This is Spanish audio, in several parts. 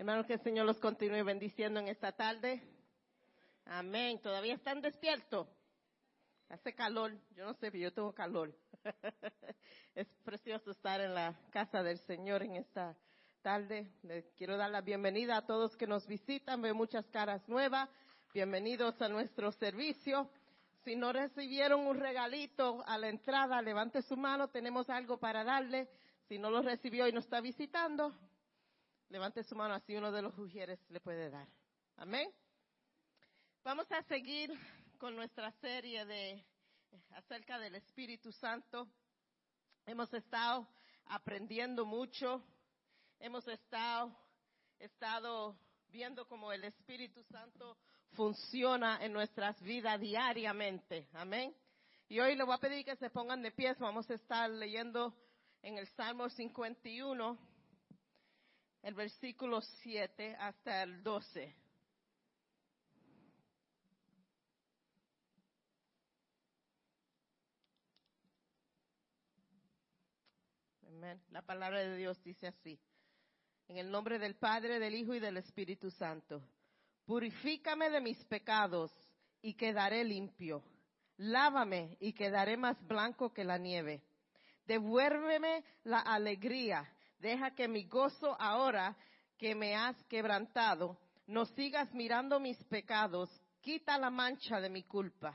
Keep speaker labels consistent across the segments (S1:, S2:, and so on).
S1: Hermanos, que el Señor los continúe bendiciendo en esta tarde. Amén. ¿Todavía están despiertos? Hace calor. Yo no sé, pero yo tengo calor. es precioso estar en la casa del Señor en esta tarde. Les quiero dar la bienvenida a todos que nos visitan. Veo muchas caras nuevas. Bienvenidos a nuestro servicio. Si no recibieron un regalito a la entrada, levante su mano. Tenemos algo para darle. Si no lo recibió y no está visitando, levante su mano así uno de los ujieres le puede dar. Amén. Vamos a seguir con nuestra serie de acerca del Espíritu Santo. Hemos estado aprendiendo mucho. Hemos estado, estado viendo cómo el Espíritu Santo funciona en nuestras vidas diariamente. Amén. Y hoy le voy a pedir que se pongan de pie. Vamos a estar leyendo en el Salmo 51, el versículo 7 hasta el 12. Amén. La palabra de Dios dice así. En el nombre del Padre, del Hijo y del Espíritu Santo. Purifícame de mis pecados y quedaré limpio. Lávame y quedaré más blanco que la nieve. Devuélveme la alegría. Deja que mi gozo ahora que me has quebrantado, no sigas mirando mis pecados. Quita la mancha de mi culpa.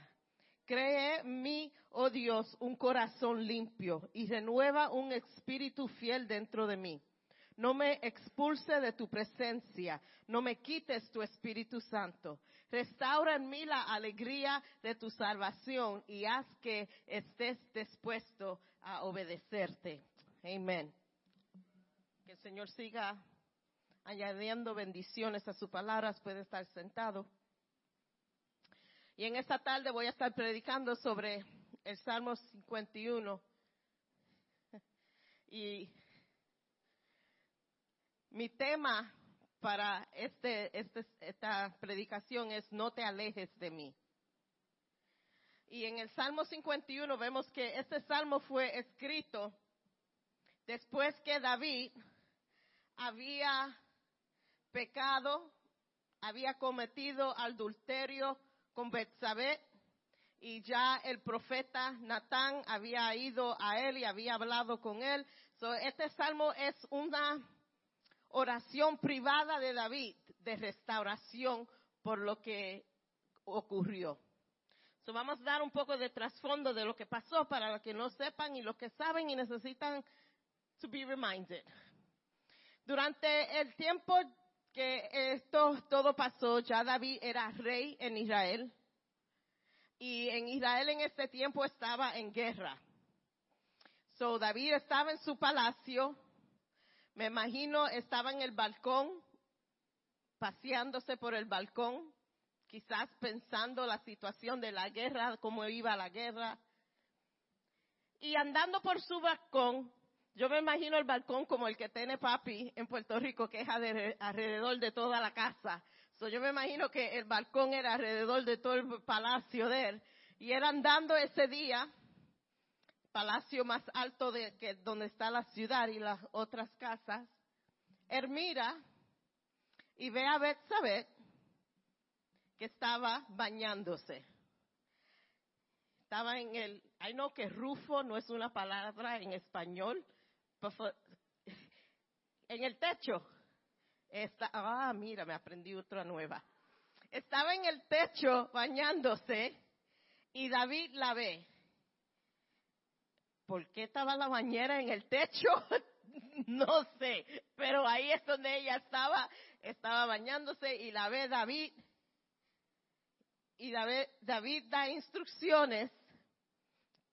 S1: Cree en mí, oh Dios, un corazón limpio y renueva un espíritu fiel dentro de mí. No me expulse de tu presencia, no me quites tu Espíritu Santo. Restaura en mí la alegría de tu salvación y haz que estés dispuesto a obedecerte. Amén. Señor siga añadiendo bendiciones a sus palabras, puede estar sentado. Y en esta tarde voy a estar predicando sobre el Salmo 51. Y mi tema para este, este, esta predicación es no te alejes de mí. Y en el Salmo 51 vemos que este salmo fue escrito después que David había pecado, había cometido adulterio con Betsabé y ya el profeta Natán había ido a él y había hablado con él. este salmo es una oración privada de David de restauración por lo que ocurrió. So vamos a dar un poco de trasfondo de lo que pasó para los que no sepan y los que saben y necesitan to be reminded. Durante el tiempo que esto todo pasó, ya David era rey en Israel y en Israel en este tiempo estaba en guerra. So David estaba en su palacio me imagino estaba en el balcón, paseándose por el balcón, quizás pensando la situación de la guerra, cómo iba la guerra. Y andando por su balcón, yo me imagino el balcón como el que tiene papi en Puerto Rico, que es alrededor de toda la casa. So, yo me imagino que el balcón era alrededor de todo el palacio de él. Y era andando ese día palacio más alto de que donde está la ciudad y las otras casas, él mira y ve a Betsabé que estaba bañándose. Estaba en el, I know que rufo no es una palabra en español, en el techo. Está, ah, mira, me aprendí otra nueva. Estaba en el techo bañándose y David la ve ¿Por qué estaba la bañera en el techo? no sé, pero ahí es donde ella estaba, estaba bañándose y la ve David. Y David, David da instrucciones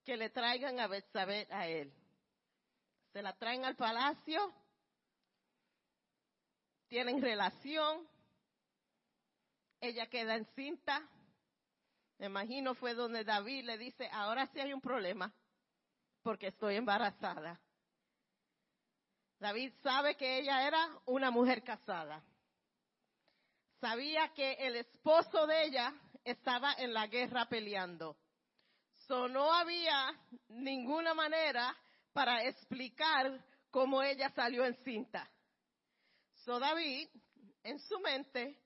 S1: que le traigan a Betsabé a él. Se la traen al palacio, tienen relación, ella queda encinta. Me imagino fue donde David le dice, ahora sí hay un problema porque estoy embarazada. David sabe que ella era una mujer casada. Sabía que el esposo de ella estaba en la guerra peleando. So no había ninguna manera para explicar cómo ella salió encinta. So David en su mente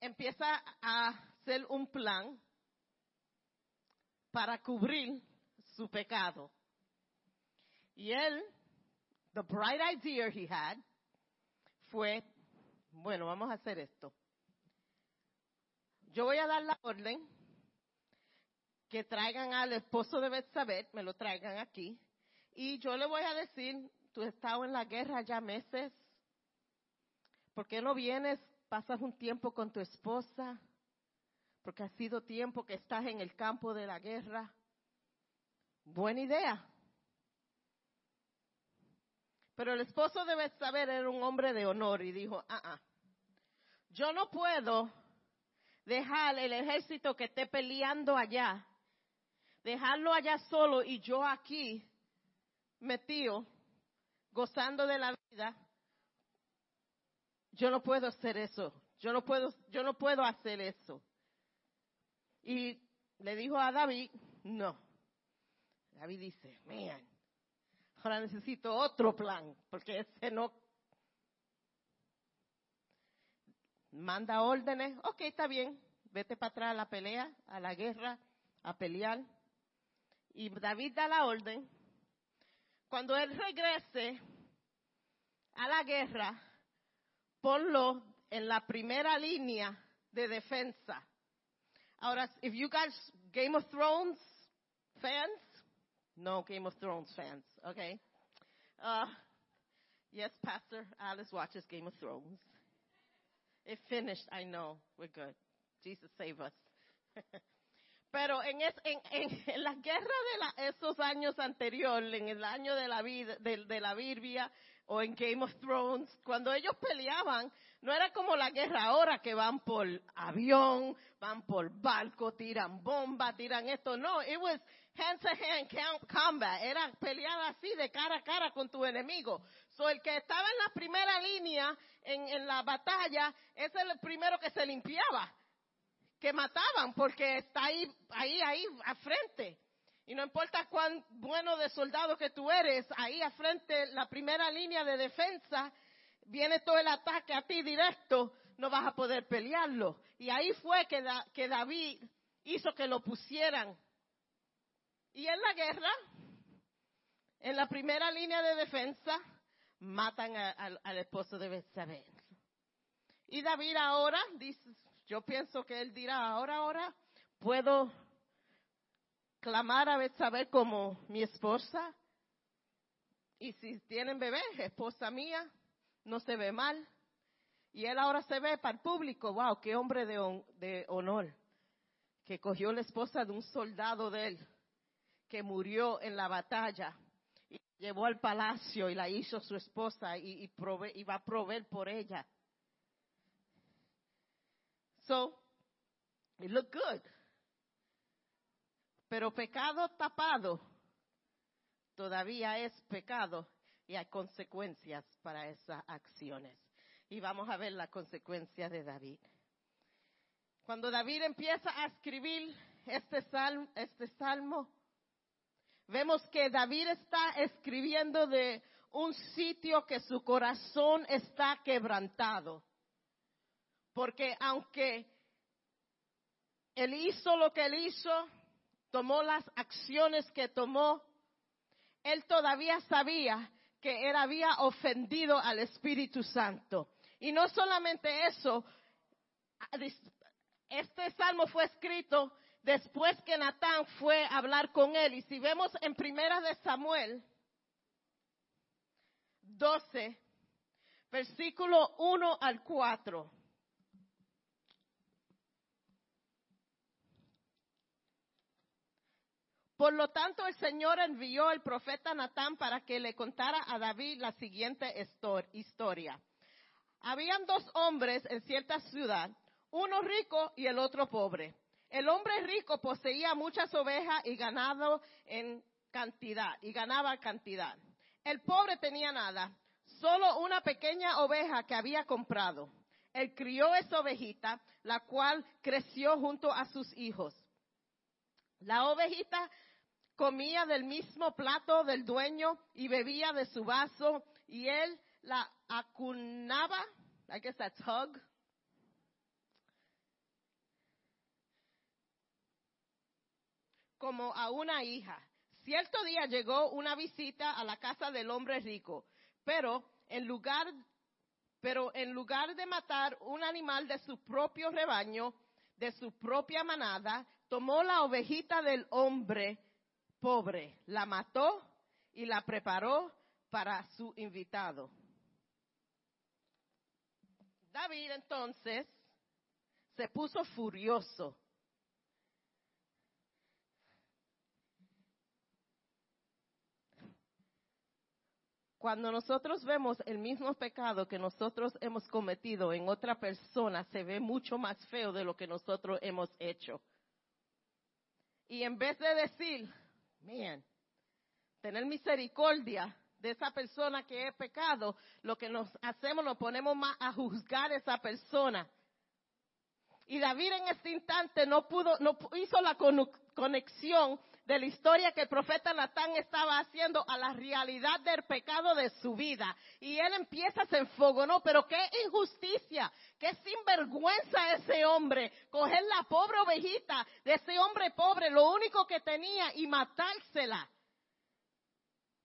S1: empieza a hacer un plan para cubrir su pecado. Y él, the bright idea he had, fue, bueno, vamos a hacer esto. Yo voy a dar la orden que traigan al esposo de Betsabé, me lo traigan aquí, y yo le voy a decir, tú has estado en la guerra ya meses, ¿por qué no vienes, pasas un tiempo con tu esposa? Porque ha sido tiempo que estás en el campo de la guerra. Buena idea. Pero el esposo debe saber, era un hombre de honor y dijo, ah, ah, yo no puedo dejar el ejército que esté peleando allá, dejarlo allá solo y yo aquí metido, gozando de la vida. Yo no puedo hacer eso. Yo no puedo, yo no puedo hacer eso. Y le dijo a David, no. David dice, man, ahora necesito otro plan, porque ese no manda órdenes, ok, está bien, vete para atrás a la pelea, a la guerra, a pelear. Y David da la orden. Cuando él regrese a la guerra, ponlo en la primera línea de defensa. Ahora, if you guys Game of Thrones fans, no Game of Thrones fans, okay? Uh, yes, Pastor Alice watches Game of Thrones. It finished, I know, we're good. Jesus save us. Pero en, es, en, en, la guerra de la, esos años anteriores, en el año de la vida, de, la Biblia, o en Game of Thrones, cuando ellos peleaban, no era como la guerra ahora que van por avión, van por barco, tiran bomba, tiran esto. No, it was hand to hand combat. Era pelear así de cara a cara con tu enemigo. So el que estaba en la primera línea en, en la batalla, es el primero que se limpiaba, que mataban, porque está ahí, ahí, ahí, a frente. Y no importa cuán bueno de soldado que tú eres, ahí a la primera línea de defensa, viene todo el ataque a ti directo, no vas a poder pelearlo. Y ahí fue que, que David hizo que lo pusieran. Y en la guerra, en la primera línea de defensa, matan al esposo de Betsabé. Y David ahora dice, yo pienso que él dirá, ahora, ahora puedo clamar a Betsabé como mi esposa. Y si tienen bebé, esposa mía, no se ve mal. Y él ahora se ve para el público, wow, qué hombre de, honor, que cogió la esposa de un soldado de él, que murió en la batalla, y llevó al palacio y la hizo su esposa y, y, va a proveer por ella. So, it looked good. Pero pecado tapado todavía es pecado y hay consecuencias para esas acciones. Y vamos a ver la consecuencia de David. Cuando David empieza a escribir este salmo, este salmo, vemos que David está escribiendo de un sitio que su corazón está quebrantado. Porque aunque él hizo lo que él hizo, tomó las acciones que tomó, él todavía sabía que él había ofendido al Espíritu Santo. Y no solamente eso, este salmo fue escrito después que Natán fue a hablar con él. Y si vemos en primera de Samuel 12, versículo 1 al 4. Por lo tanto, el Señor envió al profeta Natán para que le contara a David la siguiente historia. Habían dos hombres en cierta ciudad, uno rico y el otro pobre. El hombre rico poseía muchas ovejas y ganado en cantidad, y ganaba cantidad. El pobre tenía nada, solo una pequeña oveja que había comprado. Él crió esa ovejita, la cual creció junto a sus hijos. La ovejita comía del mismo plato del dueño y bebía de su vaso y él la acunaba, I guess that's hug. Como a una hija. Cierto día llegó una visita a la casa del hombre rico, pero en lugar, pero en lugar de matar un animal de su propio rebaño, de su propia manada, tomó la ovejita del hombre pobre, la mató y la preparó para su invitado. David entonces se puso furioso. Cuando nosotros vemos el mismo pecado que nosotros hemos cometido en otra persona, se ve mucho más feo de lo que nosotros hemos hecho. Y en vez de decir, man, tener misericordia de esa persona que es pecado, lo que nos hacemos, nos ponemos más a juzgar a esa persona. Y David en este instante no pudo, no hizo la conexión de la historia que el profeta Natán estaba haciendo a la realidad del pecado de su vida. Y él empieza, se enfogonó, pero qué injusticia, qué sinvergüenza ese hombre, coger la pobre ovejita de ese hombre pobre, lo único que tenía, y matársela.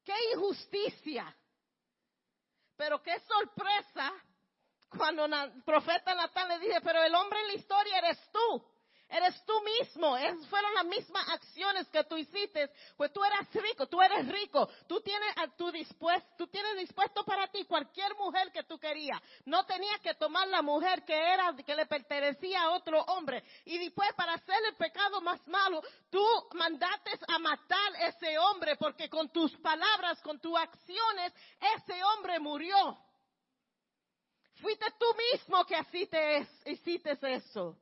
S1: Qué injusticia. Pero qué sorpresa cuando el profeta Natán le dice, pero el hombre en la historia eres tú. Eres tú mismo. Esas fueron las mismas acciones que tú hiciste. Pues tú eras rico, tú eres rico. Tú tienes dispuesto, para ti cualquier mujer que tú querías. No tenías que tomar la mujer que era, que le pertenecía a otro hombre. Y después para hacer el pecado más malo, tú mandaste a matar ese hombre porque con tus palabras, con tus acciones, ese hombre murió. Fuiste tú mismo que hiciste eso.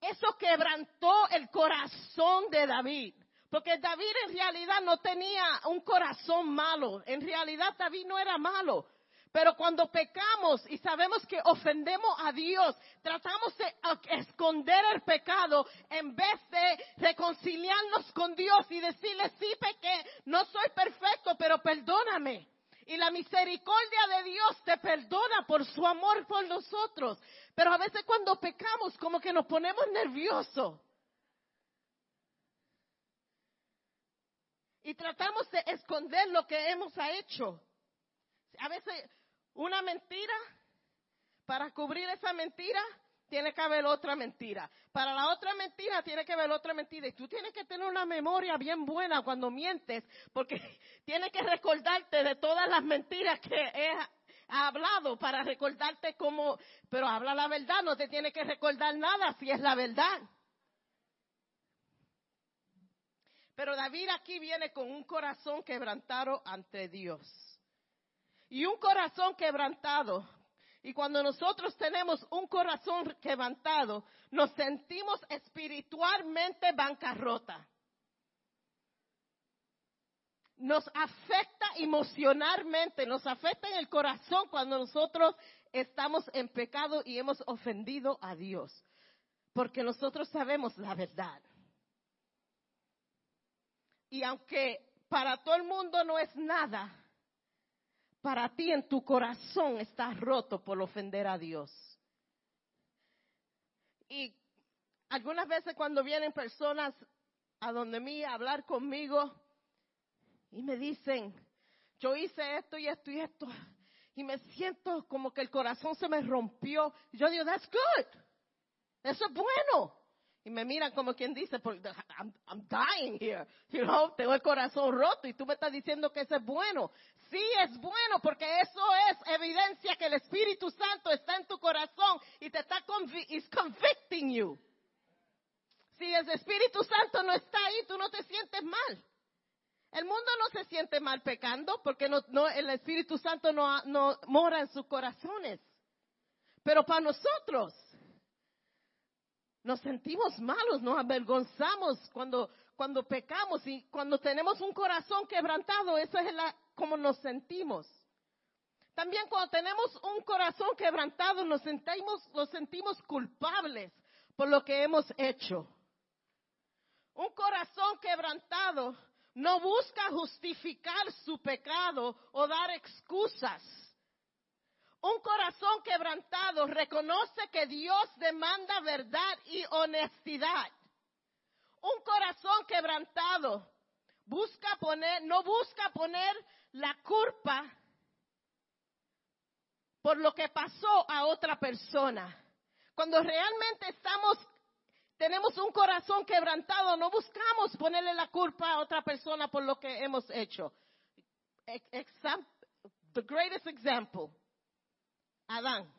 S1: Eso quebrantó el corazón de David. Porque David en realidad no tenía un corazón malo. En realidad David no era malo. Pero cuando pecamos y sabemos que ofendemos a Dios, tratamos de esconder el pecado en vez de reconciliarnos con Dios y decirle, sí pequé, no soy perfecto, pero perdóname. Y la misericordia de Dios te perdona por su amor por nosotros. Pero a veces cuando pecamos como que nos ponemos nerviosos. Y tratamos de esconder lo que hemos hecho. A veces una mentira, para cubrir esa mentira, tiene que haber otra mentira. Para la otra mentira tiene que haber otra mentira. Y tú tienes que tener una memoria bien buena cuando mientes, porque tienes que recordarte de todas las mentiras que he hablado para recordarte cómo, pero habla la verdad, no te tiene que recordar nada si es la verdad. Pero David aquí viene con un corazón quebrantado ante Dios. Y un corazón quebrantado y cuando nosotros tenemos un corazón quebrantado, nos sentimos espiritualmente bancarrota. Nos afecta emocionalmente, nos afecta en el corazón cuando nosotros estamos en pecado y hemos ofendido a Dios. Porque nosotros sabemos la verdad. Y aunque para todo el mundo no es nada, para ti en tu corazón está roto por ofender a Dios. Y algunas veces cuando vienen personas a donde mí a hablar conmigo y me dicen, yo hice esto y esto y esto, y me siento como que el corazón se me rompió. Yo digo, that's good. Eso es bueno. Y me miran como quien dice, I'm, I'm dying here. You know, tengo el corazón roto y tú me estás diciendo que eso es bueno. Sí es bueno porque eso es evidencia que el Espíritu Santo está en tu corazón y te está convicting you. Si el Espíritu Santo no está ahí, tú no te sientes mal. El mundo no se siente mal pecando porque no, el Espíritu Santo no mora en sus corazones. Pero para nosotros, nos sentimos malos, nos avergonzamos cuando, cuando pecamos y cuando tenemos un corazón quebrantado, eso es la, como nos sentimos. También cuando tenemos un corazón quebrantado, nos sentimos, nos sentimos culpables por lo que hemos hecho. Un corazón quebrantado no busca justificar su pecado o dar excusas. Un corazón quebrantado reconoce que Dios demanda verdad y honestidad. Un corazón quebrantado busca poner, no busca poner la culpa por lo que pasó a otra persona. Cuando realmente estamos, tenemos un corazón quebrantado, no buscamos ponerle la culpa a otra persona por lo que hemos hecho. the greatest example Adán,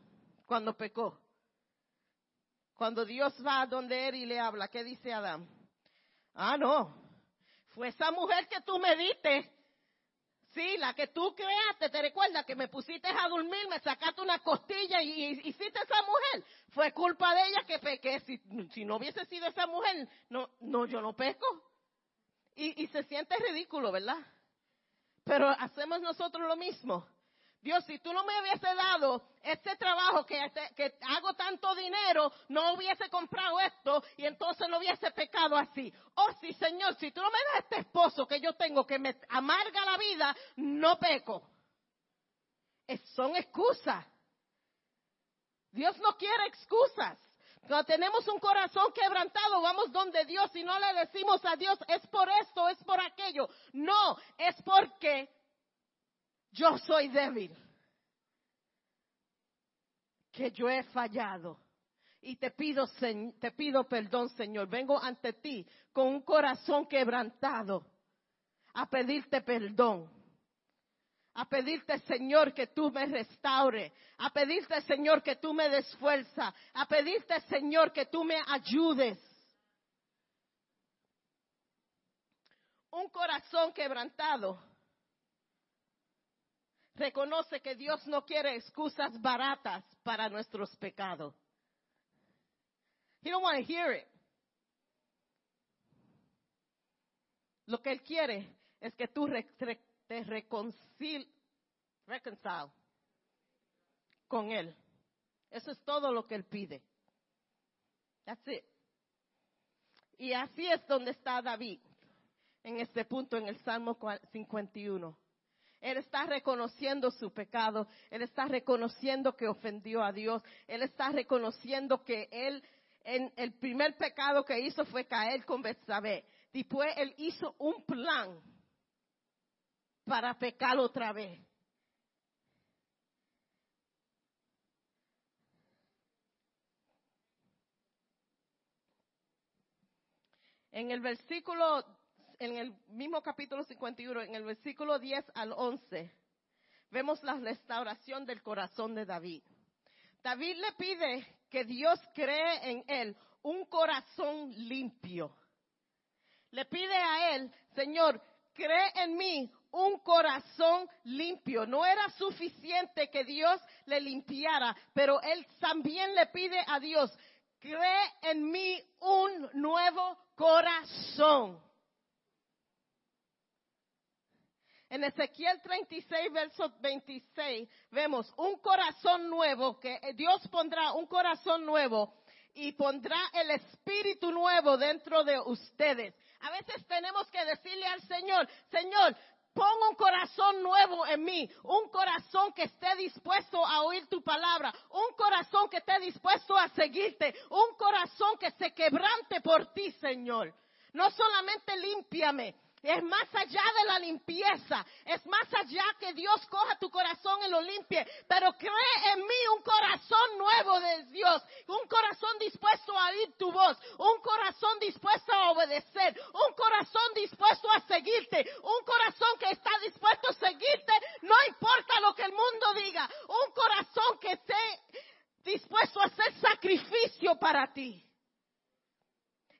S1: cuando pecó. Cuando Dios va a donde él y le habla, ¿qué dice Adán? Ah, no, fue esa mujer que tú me diste. Sí, la que tú creaste, te recuerdas que me pusiste a dormir, me sacaste una costilla y, hiciste esa mujer. Fue culpa de ella que pequé. Si, si no hubiese sido esa mujer, no, no, yo no peco. Y, y se siente ridículo, ¿verdad? Pero hacemos nosotros lo mismo. Dios, si tú no me hubiese dado este trabajo que, hago tanto dinero, no hubiese comprado esto y entonces no hubiese pecado así. Oh, sí, Señor, si tú no me das este esposo que yo tengo que me amarga la vida, no peco. son excusas. Dios no quiere excusas. Cuando tenemos un corazón quebrantado, vamos donde Dios y no le decimos a Dios, es por esto, es por aquello. No, es porque yo soy débil, que yo he fallado. Y te pido, te pido perdón, Señor. Vengo ante ti con un corazón quebrantado a pedirte perdón. A pedirte, Señor, que tú me restaure. A pedirte, Señor, que tú me des fuerza. A pedirte, Señor, que tú me ayudes. Un corazón quebrantado reconoce que Dios no quiere excusas baratas para nuestros pecados. He don't want to hear it. Lo que Él quiere es que tú te reconcilies con Él. Eso es todo lo que Él pide. That's it. Y así es donde está David en este punto en el Salmo 51. Él está reconociendo su pecado. Él está reconociendo que ofendió a Dios. Él está reconociendo que él, en el primer pecado que hizo fue caer con Betsabé. Después él hizo un plan para pecar otra vez. En el versículo en el mismo capítulo 51, en el versículo 10 al 11, vemos la restauración del corazón de David. David le pide que Dios cree en él un corazón limpio. Le pide a él, Señor, cree en mí un corazón limpio. No era suficiente que Dios le limpiara, pero él también le pide a Dios, cree en mí un nuevo corazón. En Ezequiel 36, verso 26, vemos un corazón nuevo, que Dios pondrá un corazón nuevo y pondrá el espíritu nuevo dentro de ustedes. A veces tenemos que decirle al Señor, Señor, pon un corazón nuevo en mí, un corazón que esté dispuesto a oír tu palabra, un corazón que esté dispuesto a seguirte, un corazón que se quebrante por ti, Señor. No solamente límpiame, es más allá de la limpieza. Es más allá que Dios coja tu corazón y lo limpie. Pero cree en mí un corazón nuevo de Dios. Un corazón dispuesto a oír tu voz. Un corazón dispuesto a obedecer. Un corazón dispuesto a seguirte. Un corazón que está dispuesto a seguirte. No importa lo que el mundo diga. Un corazón que esté dispuesto a hacer sacrificio para ti.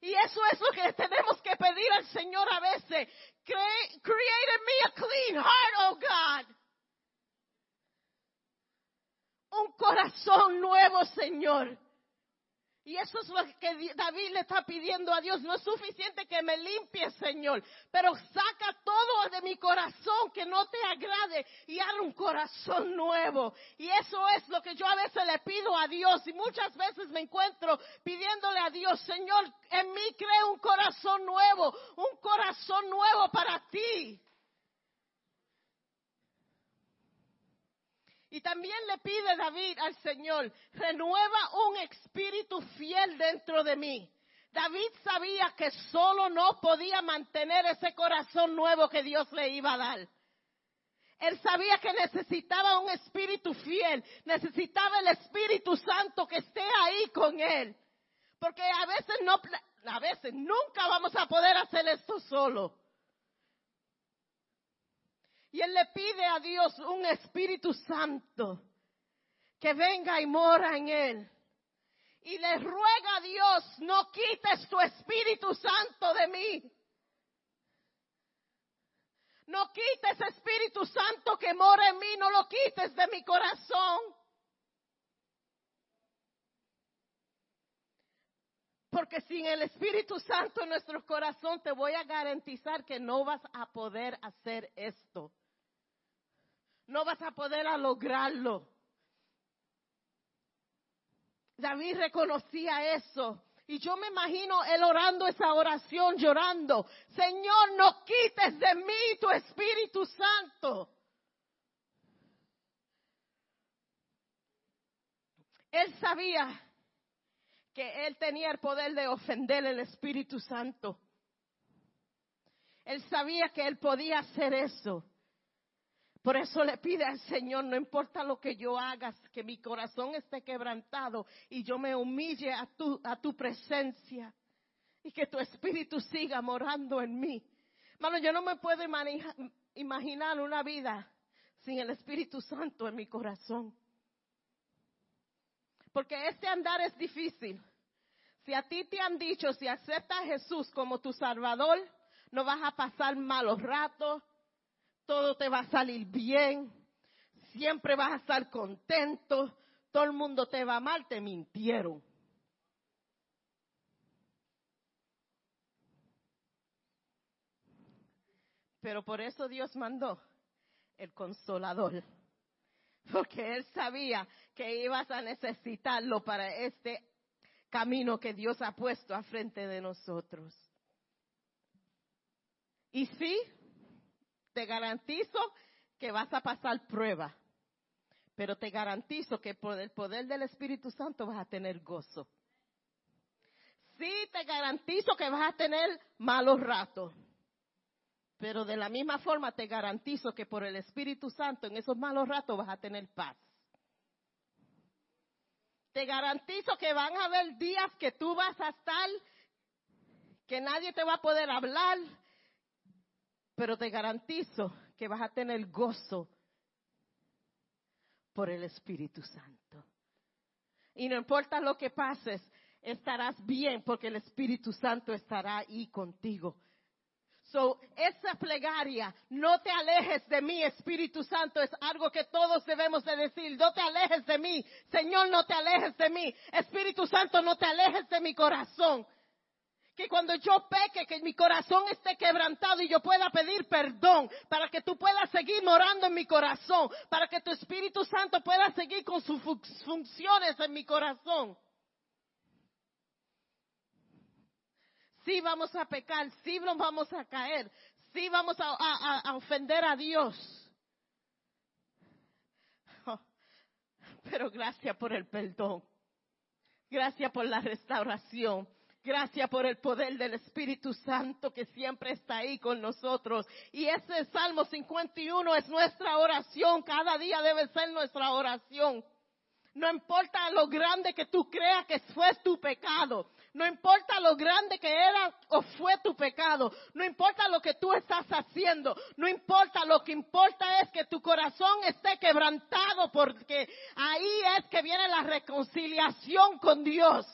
S1: Y eso es lo que tenemos que pedir al Señor a veces. Create, in me a clean heart, oh God. Un corazón nuevo, Señor. Y eso es lo que David le está pidiendo a Dios. No es suficiente que me limpie, Señor, pero saca todo de mi corazón que no te agrade y haz un corazón nuevo. Y eso es lo que yo a veces le pido a Dios. Y muchas veces me encuentro pidiéndole a Dios, Señor, en mí crea un corazón nuevo, un corazón nuevo para ti. Y también le pide David al Señor, renueva un espíritu fiel dentro de mí. David sabía que solo no podía mantener ese corazón nuevo que Dios le iba a dar. Él sabía que necesitaba un espíritu fiel, necesitaba el Espíritu Santo que esté ahí con él. Porque a veces no, a veces nunca vamos a poder hacer esto solo. Y él le pide a Dios un Espíritu Santo que venga y mora en él. Y le ruega a Dios, no quites tu Espíritu Santo de mí. No quites Espíritu Santo que mora en mí, no lo quites de mi corazón. Porque sin el Espíritu Santo en nuestro corazón te voy a garantizar que no vas a poder hacer esto. No vas a poder lograrlo. David reconocía eso. Y yo me imagino él orando esa oración, llorando. Señor, no quites de mí tu Espíritu Santo. Él sabía que él tenía el poder de ofender el Espíritu Santo. Él sabía que él podía hacer eso. Por eso le pide al Señor, no importa lo que yo haga, que mi corazón esté quebrantado y yo me humille a tu, a tu presencia y que tu espíritu siga morando en mí. Mano, yo no me puedo imaginar una vida sin el Espíritu Santo en mi corazón. Porque este andar es difícil. Si a ti te han dicho, si aceptas a Jesús como tu Salvador, no vas a pasar malos ratos, todo te va a salir bien, siempre vas a estar contento, todo el mundo te va mal, te mintieron. Pero por eso Dios mandó el consolador, porque Él sabía que ibas a necesitarlo para este camino que Dios ha puesto a frente de nosotros. Y sí, te garantizo que vas a pasar prueba, pero te garantizo que por el poder del Espíritu Santo vas a tener gozo. Sí, te garantizo que vas a tener malos ratos, pero de la misma forma te garantizo que por el Espíritu Santo en esos malos ratos vas a tener paz. Te garantizo que van a haber días que tú vas a estar, que nadie te va a poder hablar, pero te garantizo que vas a tener gozo por el Espíritu Santo. Y no importa lo que pases, estarás bien porque el Espíritu Santo estará ahí contigo. So, esa plegaria, no te alejes de mí, Espíritu Santo, es algo que todos debemos de decir. No te alejes de mí, Señor, no te alejes de mí. Espíritu Santo, no te alejes de mi corazón que cuando yo peque, que mi corazón esté quebrantado y yo pueda pedir perdón para que tú puedas seguir morando en mi corazón, para que tu Espíritu Santo pueda seguir con sus funciones en mi corazón. Sí vamos a pecar, sí nos vamos a caer, sí vamos a, ofender a Dios. pero gracias por el perdón. Gracias por la restauración. Gracias por el poder del Espíritu Santo que siempre está ahí con nosotros. Y ese Salmo 51 es nuestra oración. Cada día debe ser nuestra oración. No importa lo grande que tú creas que fue tu pecado. No importa lo grande que era o fue tu pecado. No importa lo que tú estás haciendo. No importa. Lo que importa es que tu corazón esté quebrantado porque ahí es que viene la reconciliación con Dios.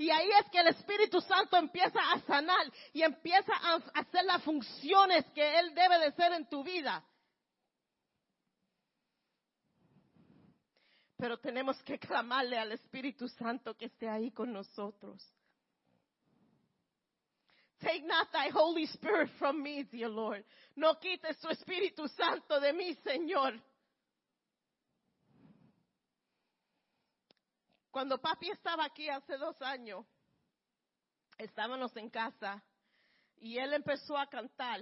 S1: Y ahí es que el Espíritu Santo empieza a sanar y empieza a hacer las funciones que Él debe de ser en tu vida. Pero tenemos que clamarle al Espíritu Santo que esté ahí con nosotros. Take not thy Holy Spirit from me, dear Lord. No quites tu Espíritu Santo de mí, Señor. Cuando papi estaba aquí hace dos años, estábamos en casa y él empezó a cantar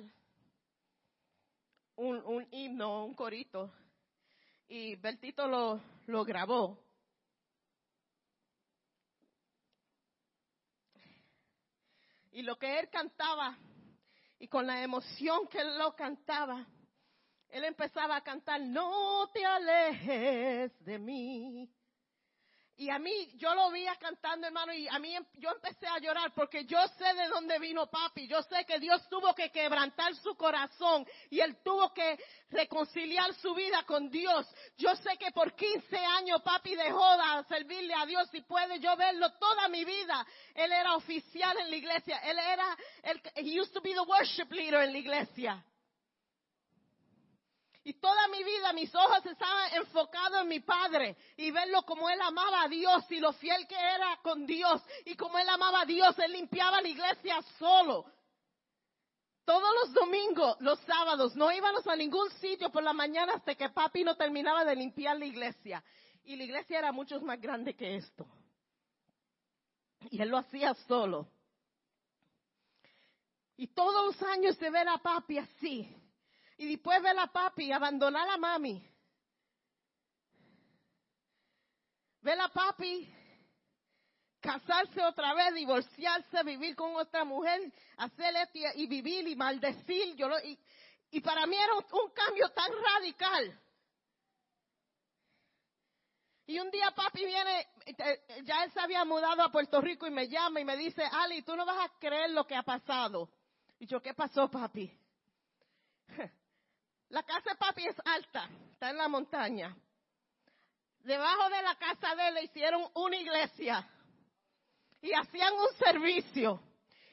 S1: un, himno, un corito. y Bertito lo, lo grabó. Y lo que él cantaba, y con la emoción que él lo cantaba, él empezaba a cantar, no te alejes de mí. Y a mí, yo lo veía cantando, hermano, y a mí em, yo empecé a llorar porque yo sé de dónde vino papi. Yo sé que Dios tuvo que quebrantar su corazón y él tuvo que reconciliar su vida con Dios. Yo sé que por 15 años papi dejó de servirle a Dios y puede yo verlo toda mi vida. Él era oficial en la iglesia. Él era, él, he used to be the worship leader en la iglesia. Y toda mi vida mis ojos estaban enfocados en mi padre y verlo como él amaba a Dios y lo fiel que era con Dios y como él amaba a Dios, él limpiaba la iglesia solo. Todos los domingos, los sábados, no íbamos a ningún sitio por la mañana hasta que papi no terminaba de limpiar la iglesia. Y la iglesia era mucho más grande que esto. Y él lo hacía solo. Y todos los años de ver a papi así, y después ver a papi abandonar a mami. Ver a papi casarse otra vez, divorciarse, vivir con otra mujer, hacer y, vivir y maldecir. Yo y, para mí era un, cambio tan radical. Y un día papi viene, ya él se había mudado a Puerto Rico y me llama y me dice, Ali, tú no vas a creer lo que ha pasado. Y yo, ¿qué pasó, papi? La casa de papi es alta, está en la montaña. Debajo de la casa de él le hicieron una iglesia y hacían un servicio.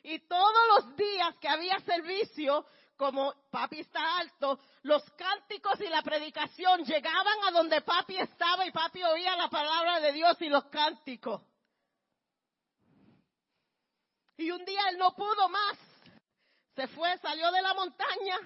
S1: Y todos los días que había servicio, como papi está alto, los cánticos y la predicación llegaban a donde papi estaba y papi oía la palabra de Dios y los cánticos. Y un día él no pudo más. Se fue, salió de la montaña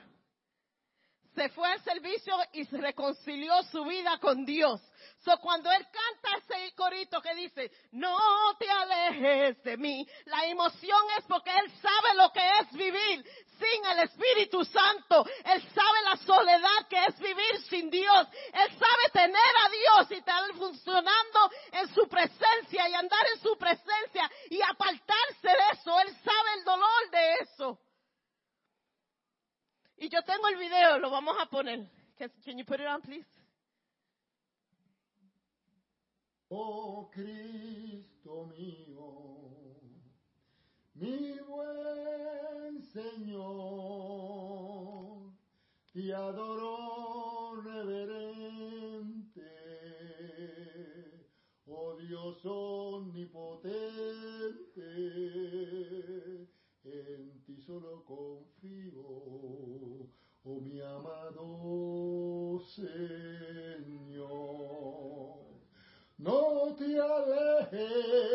S1: se fue al servicio y se reconcilió su vida con Dios. So, cuando él canta ese corito que dice, no te alejes de mí, la emoción es porque él sabe lo que es vivir sin el Espíritu Santo. Él sabe la soledad que es vivir sin Dios. Él sabe tener a Dios y estar funcionando en su presencia y andar en su presencia y apartarse de eso. Él sabe el dolor de eso. Y yo tengo el video, lo vamos a poner. Can, can you put it on, please?
S2: Oh Cristo mío, mi buen Señor, te adoro reverente, oh Dios omnipotente en ti solo confío, oh mi amado Señor. No te alejes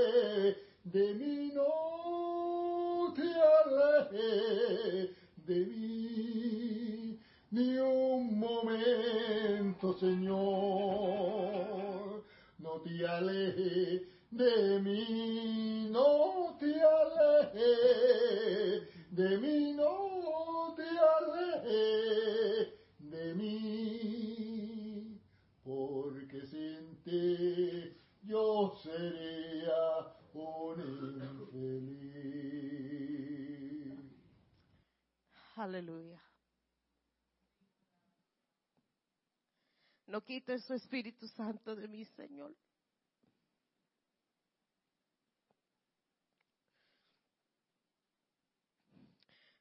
S2: No
S1: quites su Espíritu Santo de mí, Señor.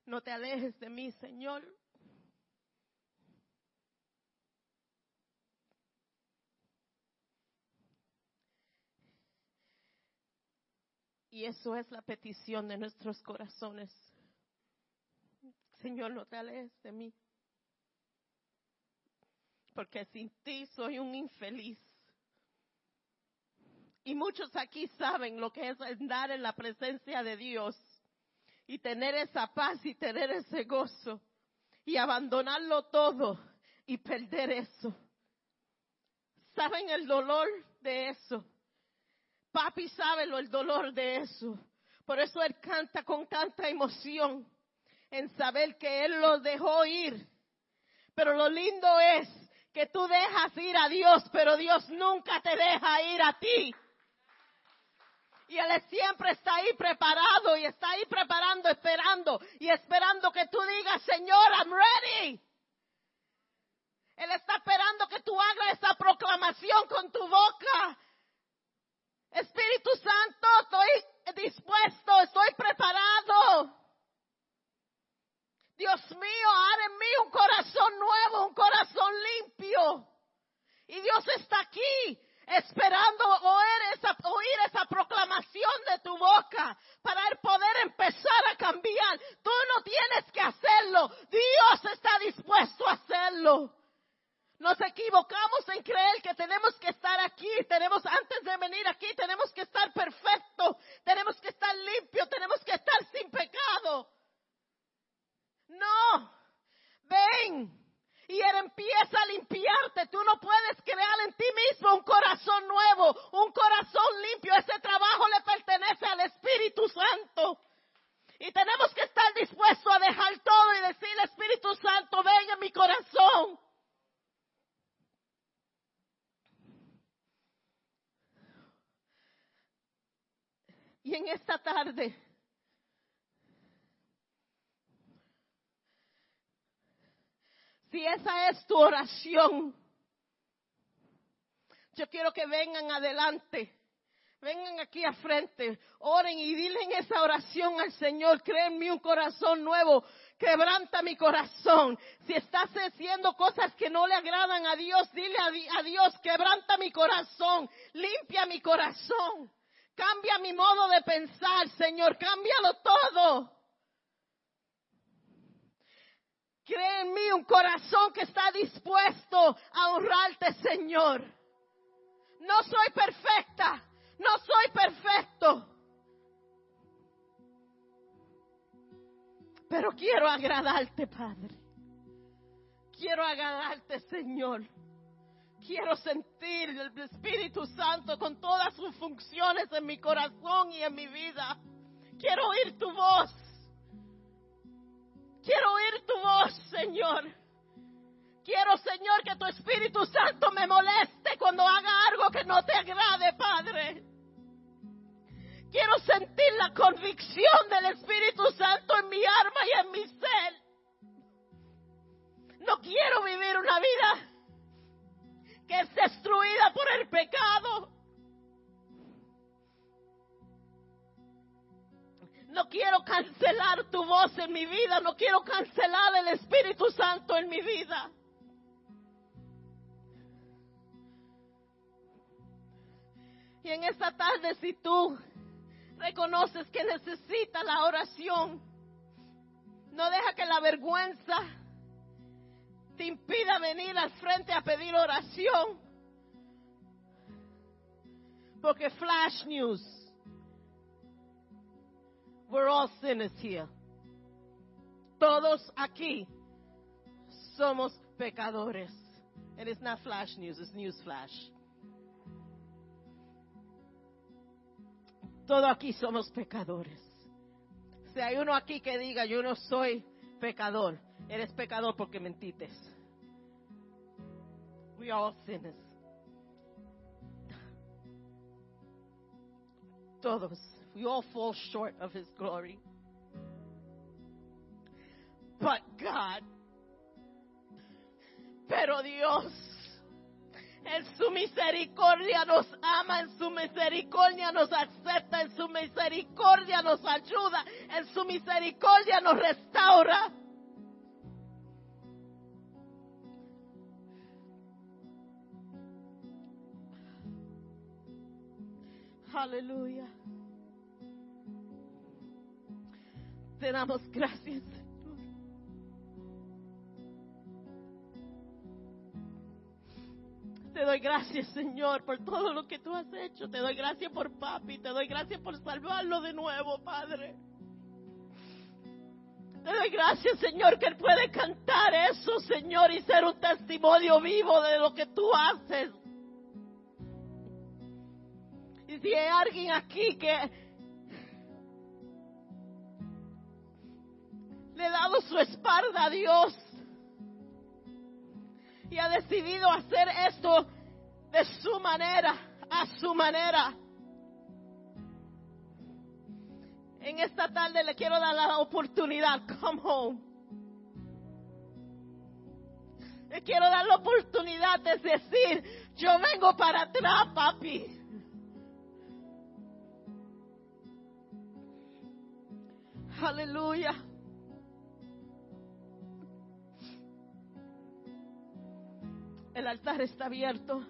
S1: No te alejes de mí, Señor. Y eso es la petición de nuestros corazones. Señor, no te alejes de mí. Porque sin ti soy un infeliz. Y muchos aquí saben lo que es andar en la presencia de Dios y tener esa paz y tener ese gozo y abandonarlo todo y perder eso. ¿Saben el dolor de eso? Papi sabe lo, el dolor de eso. Por eso él canta con tanta emoción en saber que él lo dejó ir. Pero lo lindo es que tú dejas ir a Dios, pero Dios nunca te deja ir a ti. Y Él siempre está ahí preparado y está ahí preparando, esperando y esperando que tú digas, Señor, I'm ready. Él está esperando que tú hagas esa proclamación con tu boca. Espíritu Santo, estoy dispuesto, estoy preparado. Dios mío, haz en mí un corazón nuevo, un corazón limpio. Y Dios está aquí esperando oír esa, oír esa proclamación de tu boca para poder empezar a cambiar. Tú no tienes que hacerlo. Dios está dispuesto a hacerlo. Nos equivocamos en creer que tenemos que estar aquí, tenemos antes de venir aquí, tenemos que estar perfecto, tenemos que estar limpio, tenemos que estar sin pecado. No, ven. Y Él empieza a limpiarte. Tú no puedes crear en ti mismo un corazón nuevo, un corazón limpio. Ese trabajo le pertenece al Espíritu Santo. Y tenemos que estar dispuestos a dejar todo y decirle, Espíritu Santo, ven en mi corazón. Y en esta tarde, si esa es tu oración, yo quiero que vengan adelante. Vengan aquí a frente, oren y dile en esa oración al Señor, créenme un corazón nuevo, quebranta mi corazón. Si estás haciendo cosas que no le agradan a Dios, dile a, a Dios, quebranta mi corazón, limpia mi corazón. Cambia mi modo de pensar, Señor, cámbialo todo. Cree en mí un corazón que está dispuesto a honrarte, Señor. No soy perfecta, no soy perfecto. Pero quiero agradarte, Padre. Quiero agradarte, Señor. Quiero sentir el Espíritu Santo con todas sus funciones en mi corazón y en mi vida. Quiero oír tu voz. Quiero oír tu voz, Señor. Quiero, Señor, que tu Espíritu Santo me moleste cuando haga algo que no te agrade, Padre. Quiero sentir la convicción del Espíritu Santo en mi alma y en mi ser. No quiero vivir una vida que es destruida por el pecado. No quiero cancelar tu voz en mi vida, no quiero cancelar el Espíritu Santo en mi vida. Y en esta tarde, si tú reconoces que necesitas la oración, no deja que la vergüenza te impida venir al frente a pedir oración. Porque flash news. We're all sinners here. Todos aquí somos pecadores. And it's not flash news, it's news flash. Todos aquí somos pecadores. Si hay uno aquí que diga, yo no soy pecador, Eres pecador porque mentiste. We are all sinners. Todos. We all fall short of His glory. But God. Pero Dios. En su misericordia nos ama, en su misericordia nos acepta, en su misericordia nos ayuda, en su misericordia nos restaura. Aleluya. Te damos gracias, Señor. Te doy gracias, Señor, por todo lo que tú has hecho. Te doy gracias por papi. Te doy gracias por salvarlo de nuevo, Padre. Te doy gracias, Señor, que Él puede cantar eso, Señor, y ser un testimonio vivo de lo que tú haces si hay alguien aquí que ha dado su espalda a Dios y ha decidido hacer esto de su manera, a su manera. En esta tarde le quiero dar la oportunidad, come home. Le quiero dar la oportunidad de decir, yo vengo para atrás, papi. Aleluya. El altar está abierto.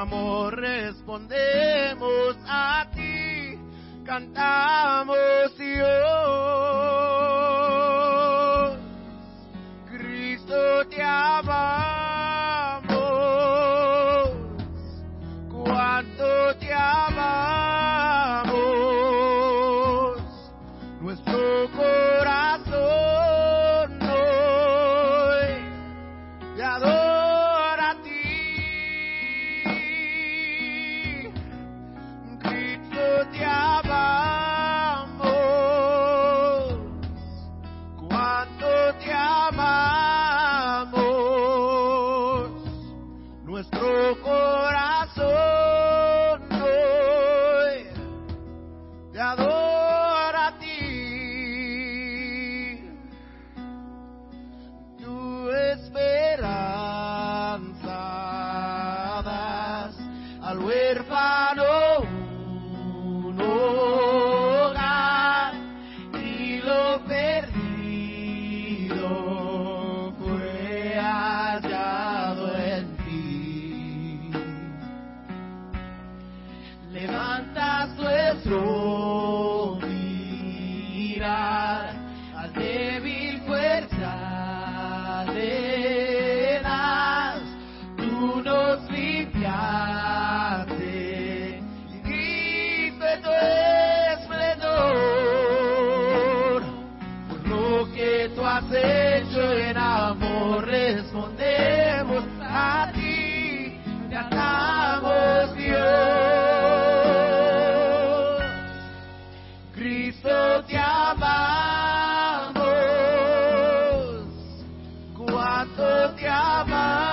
S3: amor respondemos a ti, cantamos y hoy. Hallelujah. my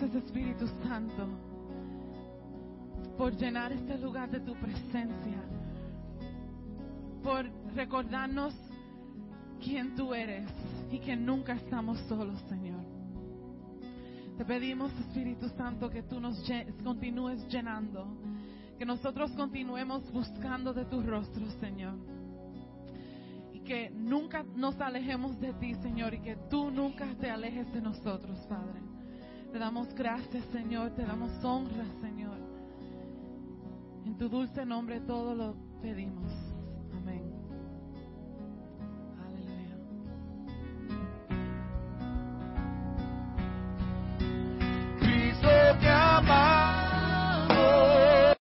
S4: Gracias, Espíritu Santo, por llenar este lugar de tu presencia, por recordarnos quién tú eres y que nunca estamos solos, Señor. Te pedimos, Espíritu Santo, que tú nos continúes llenando, que nosotros continuemos buscando de tu rostro, Señor y que nunca nos alejemos de ti, Señor, y que tú nunca te alejes de nosotros, Padre. Te damos gracias, Señor, te damos honra, Señor. En tu dulce nombre todo lo pedimos.